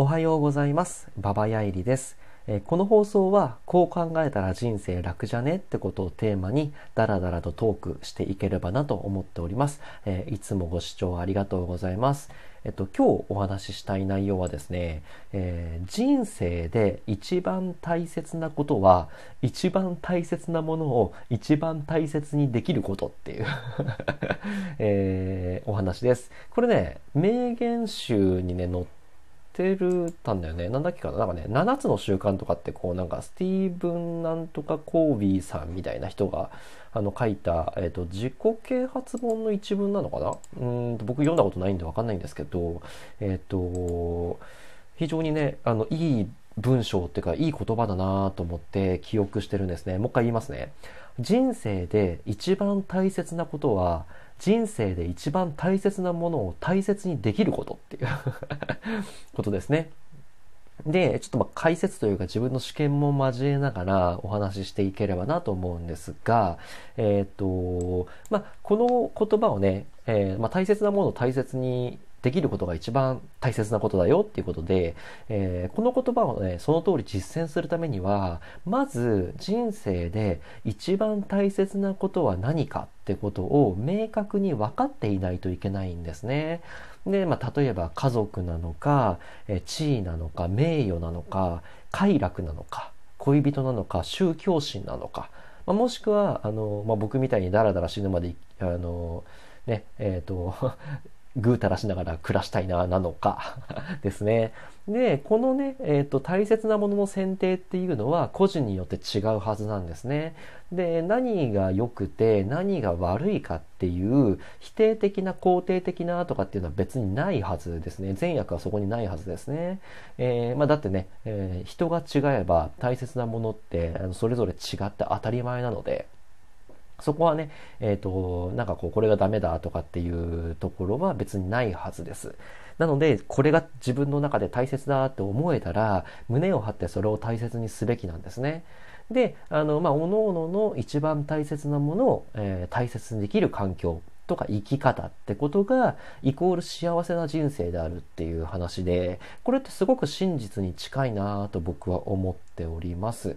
おはようございます。ババヤイリです。この放送は、こう考えたら人生楽じゃねってことをテーマに、ダラダラとトークしていければなと思っております。いつもご視聴ありがとうございます。えっと、今日お話ししたい内容はですね、えー人生で一番大切なことは、一番大切なものを一番大切にできることっていう、えーお話です。これね、名言集にね、載っててるたんだよね。なんだっけかななんかね、7つの習慣とかってこうなんかスティーブンなんとかコービーさんみたいな人があの書いた、えっ、と、自己啓発本の一文なのかなうんと僕読んだことないんでわかんないんですけど、えっ、と、非常にね、あの、いい文章っていうか、いい言葉だなと思って記憶してるんですね。もう一回言いますね。人生で一番大切なことは、人生で一番大切なものを大切にできることっていう ことですね。で、ちょっとまあ解説というか自分の試験も交えながらお話ししていければなと思うんですが、えっ、と、まあ、この言葉をね、えーまあ、大切なものを大切にできることが一番大切なことだよっていうことで、えーこの言葉をね、その通り実践するためには、まず人生で一番大切なことは何かってことを明確に分かっていないといけないんですね。で、まあ、例えば家族なのか、え地位なのか、名誉なのか、快楽なのか、恋人なのか、宗教心なのか、まあ、もしくは、あの、まあ、僕みたいにダラダラ死ぬまで、あの、ね、えっ、と、ぐうたらしながら暮らしたいな、なのか ですね。で、このね、えっ、と、大切なものの選定っていうのは個人によって違うはずなんですね。で、何が良くて何が悪いかっていう否定的な肯定的なとかっていうのは別にないはずですね。善悪はそこにないはずですね。えーまあだってね、えー人が違えば大切なものってそれぞれ違って当たり前なので、そこはね、えっ、と、なんかこう、これがダメだとかっていうところは別にないはずです。なので、これが自分の中で大切だって思えたら、胸を張ってそれを大切にすべきなんですね。で、あの、まあ、各々の一番大切なものを、えー大切にできる環境とか生き方ってことが、イコール幸せな人生であるっていう話で、これってすごく真実に近いなぁと僕は思っております。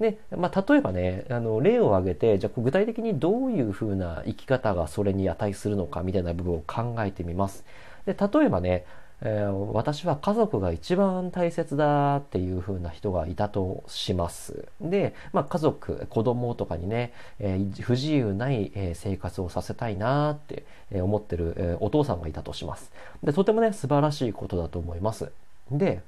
で、まあ、例えばね、あの、例を挙げて、じゃ具体的にどういうふうな生き方がそれに値するのかみたいな部分を考えてみます。で、例えばね、えー私は家族が一番大切だっていう風な人がいたとします。で、まあ家族、子供とかにね、えー不自由ない、生活をさせたいなって思ってる、えお父さんがいたとします。で、とてもね、素晴らしいことだと思います。で、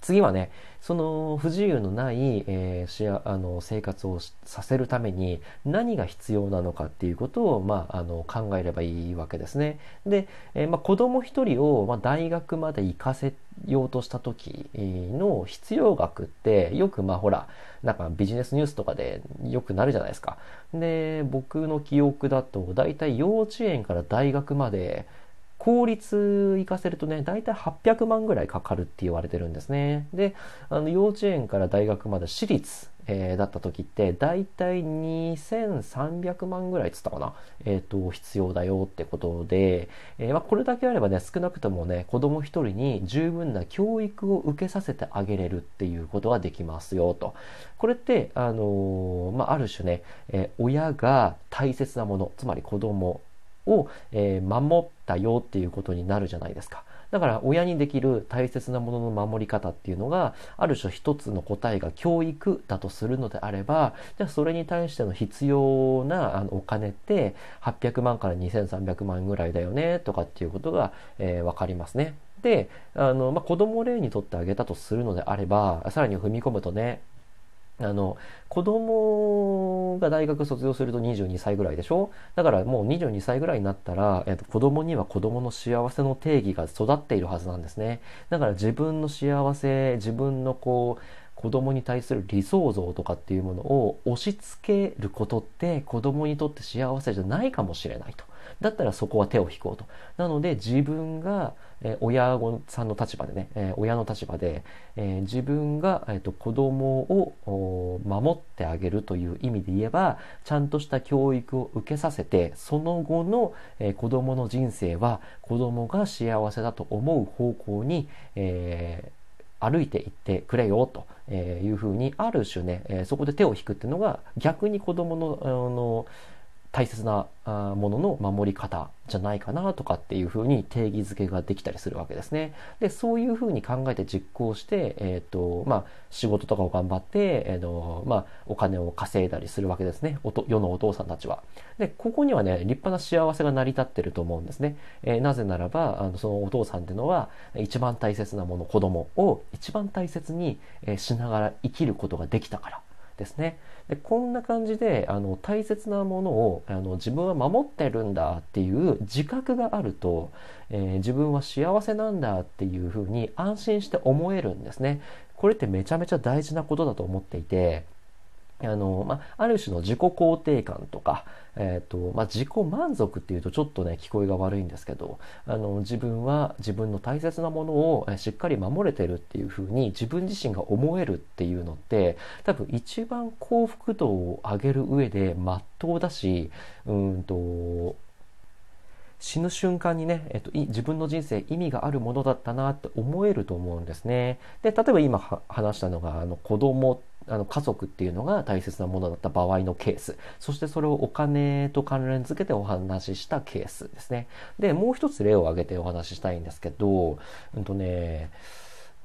次はね、その不自由のない、えーしああの生活をさせるために何が必要なのかっていうことを、まあ、あの考えればいいわけですね。で、えーまあ、子供一人を、まあ、大学まで行かせようとした時の必要額ってよくまあほらなんかビジネスニュースとかでよくなるじゃないですか。で僕の記憶だと大体幼稚園から大学まで公立行かせるとね、大体800万ぐらいかかるって言われてるんですね。で、あの幼稚園から大学まで私立、えーだった時って、大体2300万ぐらいつったかな。えっ、と、必要だよってことで、えーまあ、これだけあればね、少なくともね、子供一人に十分な教育を受けさせてあげれるっていうことができますよと。これって、あのーまあ、ある種ね、えー親が大切なもの、つまり子供を、えー守ったよっていうことになるじゃないですか。だから親にできる大切なものの守り方っていうのがある種一つの答えが教育だとするのであればじゃあそれに対しての必要なあのお金って800万から2300万ぐらいだよねとかっていうことが、えーわかりますね。であの、まあ、子供を例にとってあげたとするのであればさらに踏み込むとねあの、子供が大学卒業すると22歳ぐらいでしょ？だからもう22歳ぐらいになったら、えっと、子供には子供の幸せの定義が育っているはずなんですね。だから自分の幸せ、自分のこう、子供に対する理想像とかっていうものを押し付けることって子供にとって幸せじゃないかもしれないと。だったらそこは手を引こうと。なので自分が、親御さんの立場でね、親の立場で、自分が、子供を守ってあげるという意味で言えば、ちゃんとした教育を受けさせて、その後の、子供の人生は子供が幸せだと思う方向に、えー、歩いて行ってくれよというふうにある種ね、そこで手を引くっていうのが逆に子供のあの大切なものの守り方じゃないかなとかっていうふうに定義づけができたりするわけですね。で、そういうふうに考えて実行して、えっ、ー、と、まあ、仕事とかを頑張って、えっ、ー、と、まあ、お金を稼いだりするわけですね。おと世のお父さんたちは。で、ここにはね、立派な幸せが成り立ってると思うんですね。えー、なぜならば、あのそのお父さんっていうのは、一番大切なもの、子供を一番大切にしながら生きることができたからですね。でこんな感じであの大切なものをあの自分は守ってるんだっていう自覚があると、えー、自分は幸せなんだっていうふうに安心して思えるんですね。これってめちゃめちゃ大事なことだと思っていてあの、まあ、ある種の自己肯定感とか、えっ、ー、と、まあ、自己満足っていうとちょっとね、聞こえが悪いんですけど、あの、自分は自分の大切なものをしっかり守れてるっていうふうに自分自身が思えるっていうのって、多分一番幸福度を上げる上でまっとうだし、うんと、死ぬ瞬間にね、えっと、自分の人生意味があるものだったなって思えると思うんですね。で、例えば今話したのが、あの子供あの家族っていうのが大切なものだった場合のケース。そしてそれをお金と関連づけてお話ししたケースですね。でもう一つ例を挙げてお話ししたいんですけどうんとね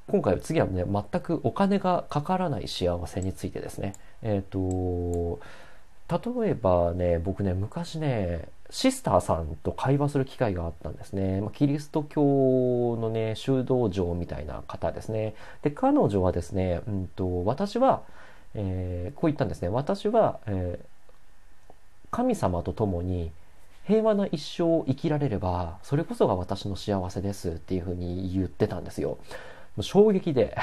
今回次はね全くお金がかからない幸せについてですね。えっ、ー、と例えばね僕ね昔ねシスターさんと会話する機会があったんですね。まキリスト教のね、修道場みたいな方ですね。で、彼女はですね、うんと、私は、えー、こう言ったんですね。私は、えー、神様と共に平和な一生を生きられれば、それこそが私の幸せですっていうふうに言ってたんですよ。衝撃で。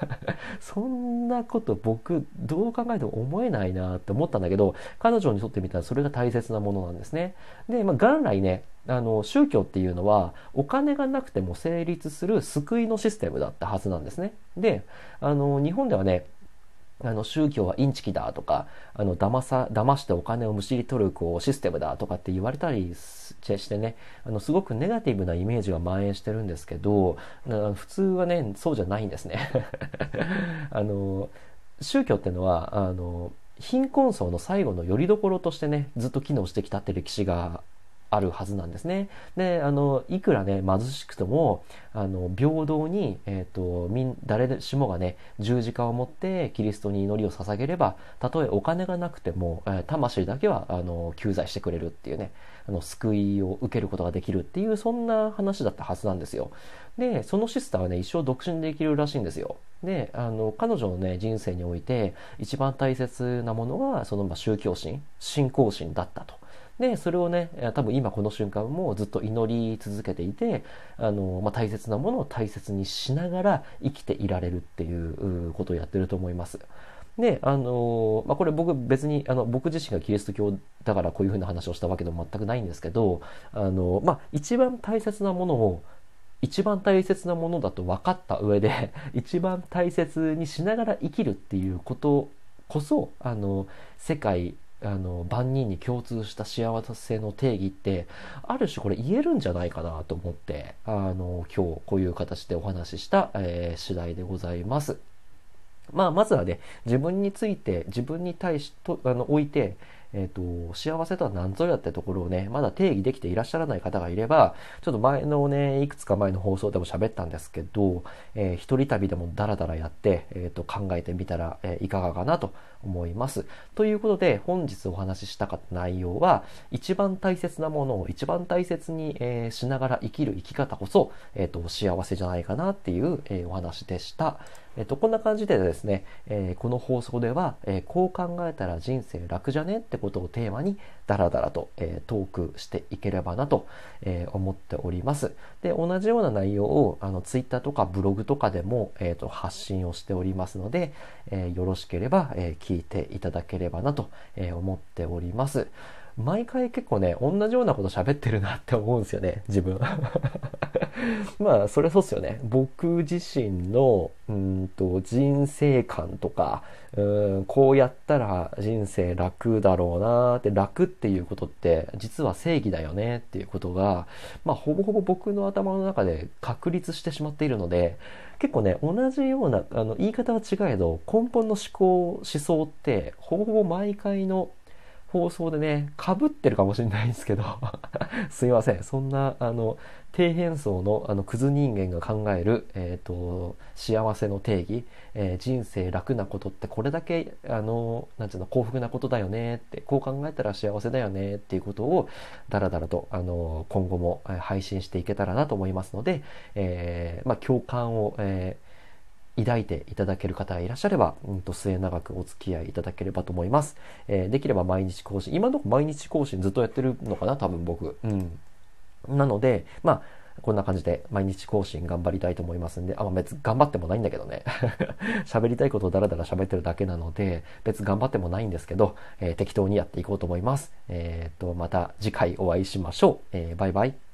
そんなこと僕どう考えても思えないなって思ったんだけど彼女にとってみたらそれが大切なものなんですね。で、まあ、元来ねあの宗教っていうのはお金がなくても成立する救いのシステムだったはずなんですね。であの日本ではねあの宗教はインチキだとか、あの騙さ、騙してお金をむしり取るこうシステムだとかって言われたりしてね、あのすごくネガティブなイメージが蔓延してるんですけど、普通はね、そうじゃないんですね。あの、宗教ってのは、あの、貧困層の最後の拠り所としてね、ずっと機能してきたって歴史があるはずなんですね。で、あの、いくらね、貧しくとも、あの、平等に、えっ、ー、と、みん、誰しもがね、十字架を持ってキリストに祈りを捧げれば、たとえお金がなくても、魂だけは、あの、救済してくれるっていうね、あの、救いを受けることができるっていう、そんな話だったはずなんですよ。で、そのシスターはね、一生独身で生きるらしいんですよ。で、あの、彼女のね、人生において、一番大切なものは、その、まあ、宗教心、信仰心だったと。で、それをね、多分今この瞬間もずっと祈り続けていて、あの、まあ、大切なものを大切にしながら生きていられるっていうことをやってると思います。で、あの、まあ、これ僕別に、あの、僕自身がキリスト教だからこういうふうな話をしたわけでも全くないんですけど、あの、まあ、一番大切なものを一番大切なものだと分かった上で 一番大切にしながら生きるっていうことこそあの世界あの万人に共通した幸せの定義ってある種これ言えるんじゃないかなと思ってあの今日こういう形でお話しした、えー、次第でございます。まあまずはね自分について自分に対しとあの置いてえっ、ー、と、幸せとは何ぞやってところをね、まだ定義できていらっしゃらない方がいれば、ちょっと前のね、いくつか前の放送でも喋ったんですけど、えー、一人旅でもダラダラやって、えっ、ー、と、考えてみたら、えー、いかがかなと思います。ということで、本日お話ししたかった内容は、一番大切なものを一番大切に、えー、しながら生きる生き方こそ、えっ、と、幸せじゃないかなっていう、えお話でした。えっと、こんな感じでですね、えー、この放送では、えー、こう考えたら人生楽じゃねってことをテーマにダラダラと、えー、トークしていければなと、えー、思っております。で、同じような内容をあのツイッターとかブログとかでも、えーと、発信をしておりますので、えー、よろしければ、えー、聞いていただければなと、えー、思っております。毎回結構ね、同じようなこと喋ってるなって思うんですよね、自分。まあ、それそうっすよね。僕自身の、うんと、人生観とか、うんこうやったら人生楽だろうなって、楽っていうことって、実は正義だよねっていうことが、まあ、ほぼほぼ僕の頭の中で確立してしまっているので、結構ね、同じような、あの、言い方は違えど、根本の思考、思想って、ほぼほぼ毎回の放送でね、かぶってるかもしれないんですけど すいません。そんな、あの、低変層の、あの、クズ人間が考える、えっ、ー、と、幸せの定義、えー、人生楽なことってこれだけ、あの、なんていうの、幸福なことだよねって、こう考えたら幸せだよねっていうことを、だらだらと、あの、今後も配信していけたらなと思いますので、えー、まあ、共感を、えー抱いていただける方がいらっしゃれば、うんと末永くお付き合いいただければと思います。えー、できれば毎日更新、今のとこ毎日更新ずっとやってるのかな、多分僕。うん。なので、まあ、こんな感じで毎日更新頑張りたいと思いますんで、あ、まあ、別頑張ってもないんだけどね。喋りたいことをダラダラ喋ってるだけなので、別頑張ってもないんですけど、えー、適当にやっていこうと思います。えっ、と、また次回お会いしましょう。えー、バイバイ。